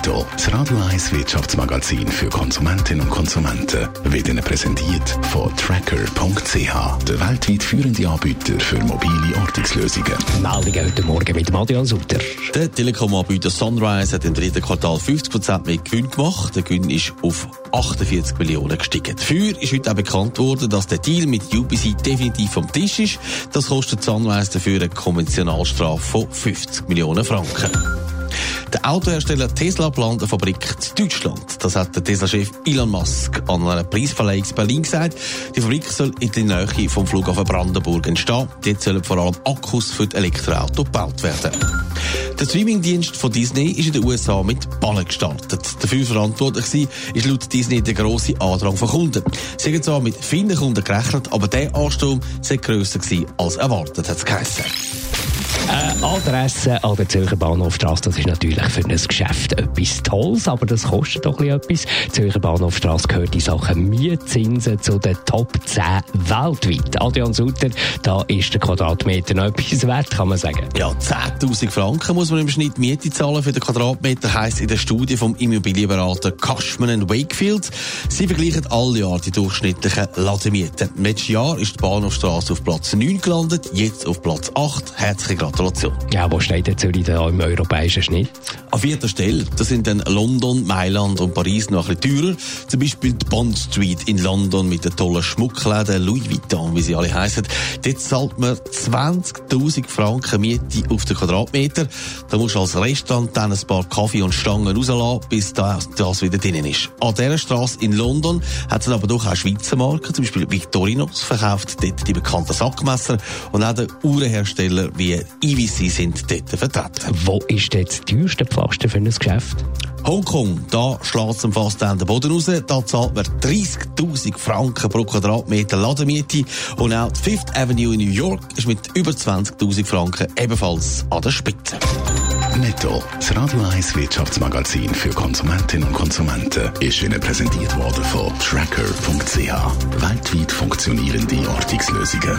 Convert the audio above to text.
Netto, das Radio 1 Wirtschaftsmagazin für Konsumentinnen und Konsumenten, wird Ihnen präsentiert von Tracker.ch, der weltweit führende Anbieter für mobile Ortungslösungen. Meldungen heute Morgen mit Adrian Sutter. Der Telekom-Anbieter Sunrise hat im dritten Quartal 50% mehr Gewinn gemacht. Der Gewinn ist auf 48 Millionen gestiegen. Dafür ist heute auch bekannt worden, dass der Deal mit UBC definitiv vom Tisch ist. Das kostet Sunrise dafür eine Konventionalstrafe von 50 Millionen Franken. Der Autohersteller Tesla plant eine Fabrik in Deutschland. Das hat der Tesla-Chef Elon Musk an einer Preisverleihung in Berlin gesagt. Die Fabrik soll in der Nähe vom Flughafen Brandenburg entstehen. Dort sollen vor allem Akkus für die Elektroauto gebaut werden. Der Streamingdienst von Disney ist in den USA mit Ballen gestartet. Dafür verantwortlich war, ist laut Disney der grosse Andrang von Kunden. Sie haben zwar mit vielen Kunden gerechnet, aber der Ansturm sei grösser als erwartet, hat es geheißen. Äh, Adresse an der Zürcher Bahnhofstrasse, das ist natürlich für ein Geschäft etwas Tolles, aber das kostet doch etwas. Zürcher Bahnhofstrasse gehört in Sachen Mietzinsen zu den Top 10 weltweit. Adrian Sutter, da ist der Quadratmeter noch etwas wert, kann man sagen. Ja, 10.000 Franken muss man im Schnitt Miete zahlen für den Quadratmeter, heisst in der Studie vom Immobilienberater Cashman Wakefield. Sie vergleichen alle Jahre die durchschnittlichen Lademieten. Letztes Jahr ist die Bahnhofstrasse auf Platz 9 gelandet, jetzt auf Platz 8. Herzliche Gratulation. Ja, wo steht der Zürich da im europäischen Schnitt? An vierter Stelle, das sind dann London, Mailand und Paris noch ein bisschen teurer. Zum Beispiel die Bond Street in London mit den tollen Schmuckläden Louis Vuitton, wie sie alle heißen. Dort zahlt man 20.000 Franken Miete auf den Quadratmeter. Da musst du als Restaurant dann ein paar Kaffee und Stangen rauslassen, bis das, das wieder drinnen ist. An dieser Straße in London hat es aber doch auch Schweizer Marken, zum Beispiel Victorinox verkauft dort die bekannten Sackmesser und auch der Uhrenhersteller wie IWC sind dort vertreten. Wo ist jetzt das teuerste Pflaster für ein Geschäft? Hongkong, da schlägt es fast an den Boden raus. Da zahlt man 30.000 Franken pro Quadratmeter Lademiete. Und auch die Fifth Avenue in New York ist mit über 20.000 Franken ebenfalls an der Spitze. Netto, das Radio 1 Wirtschaftsmagazin für Konsumentinnen und Konsumenten, ist Ihnen präsentiert worden von Tracker.ch. Weltweit funktionierende Ortungslösungen.